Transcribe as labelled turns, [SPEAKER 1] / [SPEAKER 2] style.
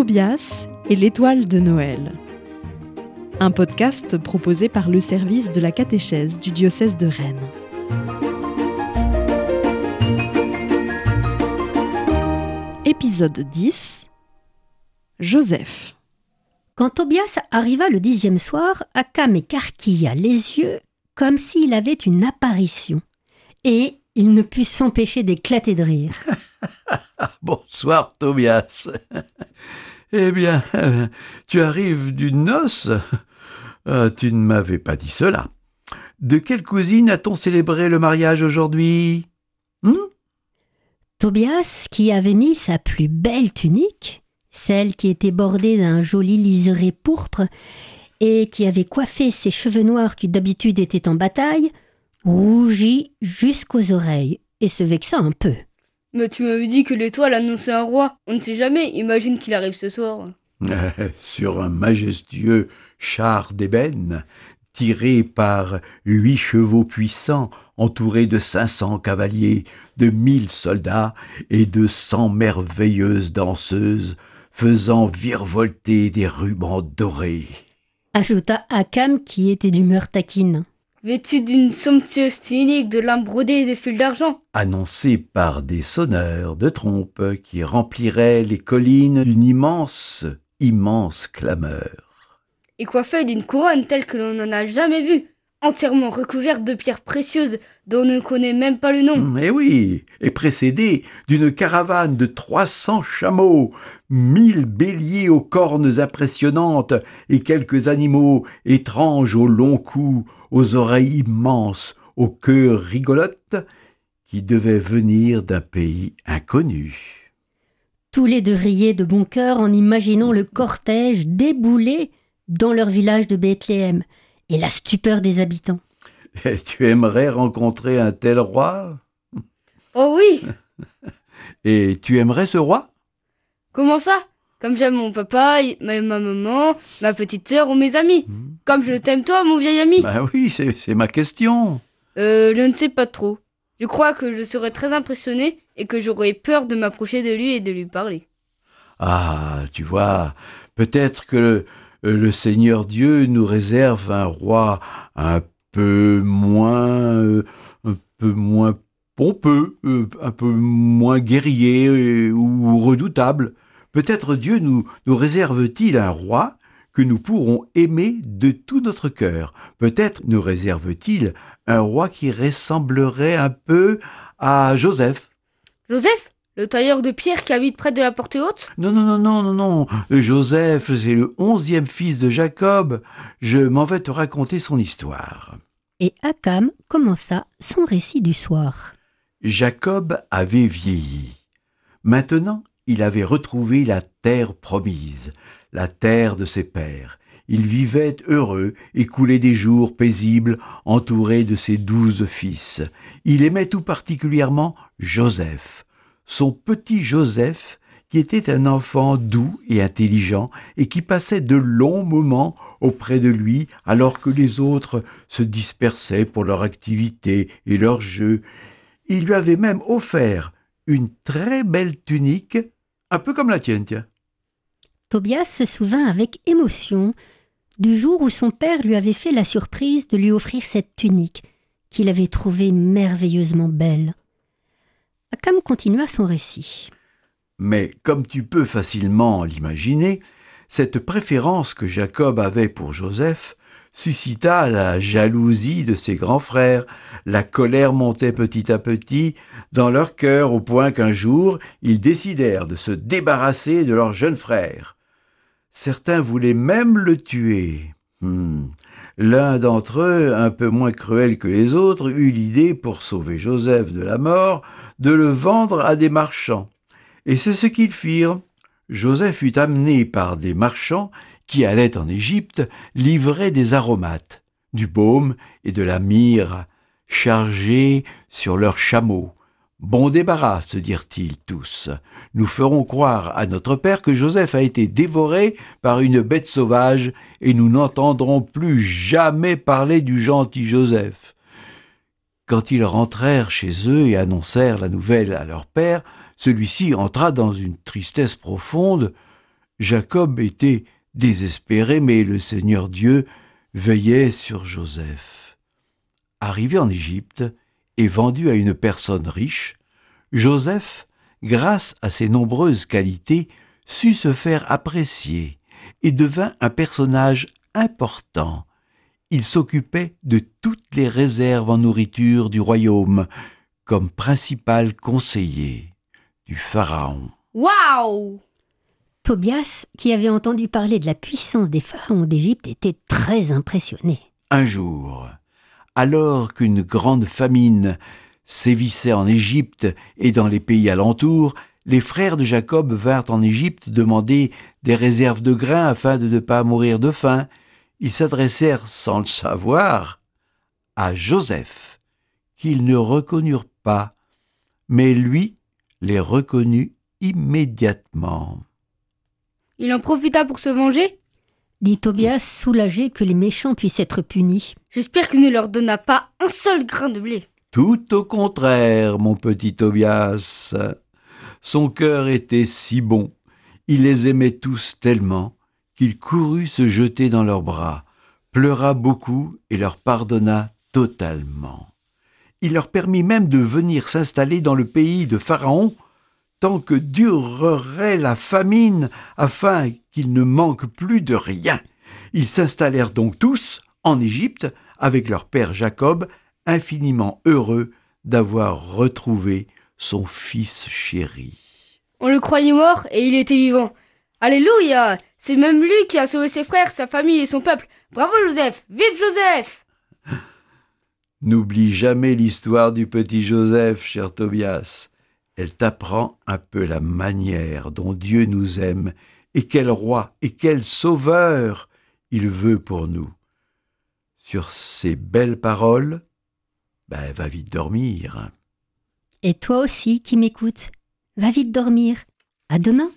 [SPEAKER 1] Tobias et l'étoile de Noël. Un podcast proposé par le service de la catéchèse du diocèse de Rennes. Épisode 10 Joseph.
[SPEAKER 2] Quand Tobias arriva le dixième soir, Akam écarquilla les yeux comme s'il avait une apparition, et il ne put s'empêcher d'éclater de rire.
[SPEAKER 3] Bonsoir, Tobias. Eh bien, tu arrives d'une noce euh, Tu ne m'avais pas dit cela. De quelle cousine a-t-on célébré le mariage aujourd'hui?
[SPEAKER 2] Hmm? Tobias, qui avait mis sa plus belle tunique, celle qui était bordée d'un joli liseré pourpre, et qui avait coiffé ses cheveux noirs qui d'habitude étaient en bataille, rougit jusqu'aux oreilles et se vexa un peu.
[SPEAKER 4] Mais tu m'avais dit que l'étoile annonçait un roi. On ne sait jamais, imagine qu'il arrive ce soir.
[SPEAKER 3] Sur un majestueux char d'ébène, tiré par huit chevaux puissants, entouré de cinq cents cavaliers, de mille soldats et de cent merveilleuses danseuses, faisant virevolter des rubans dorés
[SPEAKER 2] ajouta Akam qui était d'humeur taquine.
[SPEAKER 4] Vêtu d'une somptueuse tunique de lin brodée et de fils d'argent.
[SPEAKER 3] Annoncé par des sonneurs de trompes qui rempliraient les collines d'une immense, immense clameur.
[SPEAKER 4] Et coiffé d'une couronne telle que l'on n'en a jamais vue, entièrement recouverte de pierres précieuses dont on ne connaît même pas le nom.
[SPEAKER 3] Mais oui, et précédé d'une caravane de trois cents chameaux, mille béliers aux cornes impressionnantes et quelques animaux étranges aux longs cous, aux oreilles immenses, aux queues rigolotes, qui devaient venir d'un pays inconnu.
[SPEAKER 2] Tous les deux riaient de bon cœur en imaginant le cortège débouler dans leur village de Bethléem et la stupeur des habitants.
[SPEAKER 3] Et tu aimerais rencontrer un tel roi?
[SPEAKER 4] Oh oui
[SPEAKER 3] Et tu aimerais ce roi?
[SPEAKER 4] Comment ça? Comme j'aime mon papa, ma, maman, ma petite sœur ou mes amis. Hmm. Comme je t'aime toi, mon vieil ami.
[SPEAKER 3] Bah oui, c'est ma question.
[SPEAKER 4] Euh, je ne sais pas trop. Je crois que je serais très impressionné et que j'aurais peur de m'approcher de lui et de lui parler.
[SPEAKER 3] Ah, tu vois, peut-être que euh, le Seigneur Dieu nous réserve un roi un peu moins, euh, un peu moins pompeux, euh, un peu moins guerrier ou redoutable. Peut-être Dieu nous, nous réserve-t-il un roi que nous pourrons aimer de tout notre cœur. Peut-être nous réserve-t-il un roi qui ressemblerait un peu à Joseph.
[SPEAKER 4] Joseph le tailleur de pierre qui habite près de la porte haute?
[SPEAKER 3] Non, non, non, non, non, non. Joseph, c'est le onzième fils de Jacob. Je m'en vais te raconter son histoire.
[SPEAKER 2] Et Akam commença son récit du soir.
[SPEAKER 3] Jacob avait vieilli. Maintenant, il avait retrouvé la terre promise, la terre de ses pères. Il vivait heureux et coulait des jours paisibles, entouré de ses douze fils. Il aimait tout particulièrement Joseph, son petit Joseph, qui était un enfant doux et intelligent et qui passait de longs moments auprès de lui alors que les autres se dispersaient pour leur activité et leurs jeux. Il lui avait même offert une très belle tunique, un peu comme la tienne, tiens.
[SPEAKER 2] Tobias se souvint avec émotion du jour où son père lui avait fait la surprise de lui offrir cette tunique, qu'il avait trouvée merveilleusement belle. Akam continua son récit.
[SPEAKER 3] Mais comme tu peux facilement l'imaginer, cette préférence que Jacob avait pour Joseph suscita la jalousie de ses grands frères. La colère montait petit à petit dans leur cœur au point qu'un jour ils décidèrent de se débarrasser de leur jeune frère. Certains voulaient même le tuer. Hmm. L'un d'entre eux, un peu moins cruel que les autres, eut l'idée, pour sauver Joseph de la mort, de le vendre à des marchands. Et c'est ce qu'ils firent. Joseph fut amené par des marchands qui allaient en Égypte livrer des aromates, du baume et de la myrrhe, chargés sur leurs chameaux. Bon débarras, se dirent-ils tous. Nous ferons croire à notre père que Joseph a été dévoré par une bête sauvage, et nous n'entendrons plus jamais parler du gentil Joseph. Quand ils rentrèrent chez eux et annoncèrent la nouvelle à leur père, celui-ci entra dans une tristesse profonde. Jacob était désespéré, mais le Seigneur Dieu veillait sur Joseph. Arrivé en Égypte et vendu à une personne riche, Joseph, grâce à ses nombreuses qualités, sut se faire apprécier et devint un personnage important. Il s'occupait de toutes les réserves en nourriture du royaume, comme principal conseiller du Pharaon.
[SPEAKER 4] Waouh
[SPEAKER 2] Tobias, qui avait entendu parler de la puissance des pharaons d'Égypte, était très impressionné.
[SPEAKER 3] Un jour, alors qu'une grande famine sévissait en Égypte et dans les pays alentours, les frères de Jacob vinrent en Égypte demander des réserves de grains afin de ne pas mourir de faim. Ils s'adressèrent, sans le savoir, à Joseph, qu'ils ne reconnurent pas, mais lui les reconnut immédiatement.
[SPEAKER 4] Il en profita pour se venger
[SPEAKER 2] dit Tobias, soulagé que les méchants puissent être punis.
[SPEAKER 4] J'espère qu'il ne leur donna pas un seul grain de blé.
[SPEAKER 3] Tout au contraire, mon petit Tobias. Son cœur était si bon, il les aimait tous tellement, qu'il courut se jeter dans leurs bras, pleura beaucoup et leur pardonna totalement. Il leur permit même de venir s'installer dans le pays de Pharaon, tant que durerait la famine, afin qu'ils ne manquent plus de rien. Ils s'installèrent donc tous en Égypte avec leur père Jacob, infiniment heureux d'avoir retrouvé son fils chéri.
[SPEAKER 4] On le croyait mort et il était vivant. Alléluia C'est même lui qui a sauvé ses frères, sa famille et son peuple. Bravo Joseph Vive Joseph
[SPEAKER 3] N'oublie jamais l'histoire du petit Joseph, cher Tobias elle t'apprend un peu la manière dont Dieu nous aime et quel roi et quel sauveur il veut pour nous. Sur ces belles paroles, ben, va vite dormir.
[SPEAKER 2] Et toi aussi qui m'écoutes, va vite dormir. À demain.